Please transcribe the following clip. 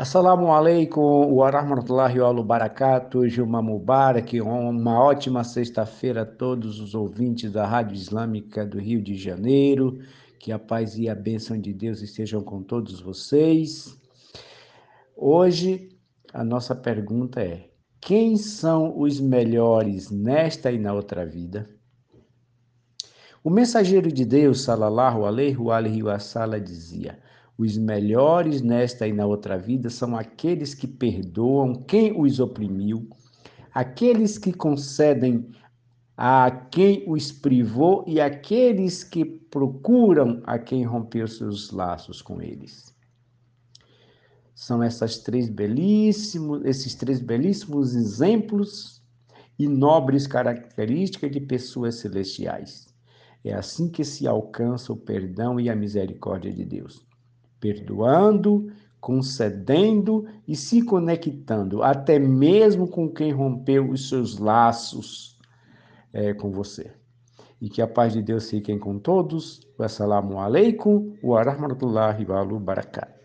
Assalamu alaikum wa rahmatullahi wa barakatuh, Juma Mubarak, uma ótima sexta-feira a todos os ouvintes da Rádio Islâmica do Rio de Janeiro, que a paz e a bênção de Deus estejam com todos vocês. Hoje, a nossa pergunta é, quem são os melhores nesta e na outra vida? O mensageiro de Deus, salallahu alaihi wa sallam, dizia, os melhores nesta e na outra vida são aqueles que perdoam quem os oprimiu, aqueles que concedem a quem os privou e aqueles que procuram a quem rompeu seus laços com eles. São essas três belíssimos, esses três belíssimos exemplos e nobres características de pessoas celestiais. É assim que se alcança o perdão e a misericórdia de Deus perdoando, concedendo e se conectando, até mesmo com quem rompeu os seus laços é, com você. E que a paz de Deus fique com todos. Wassalamu alaikum wa rahmatullahi wa barakatuh.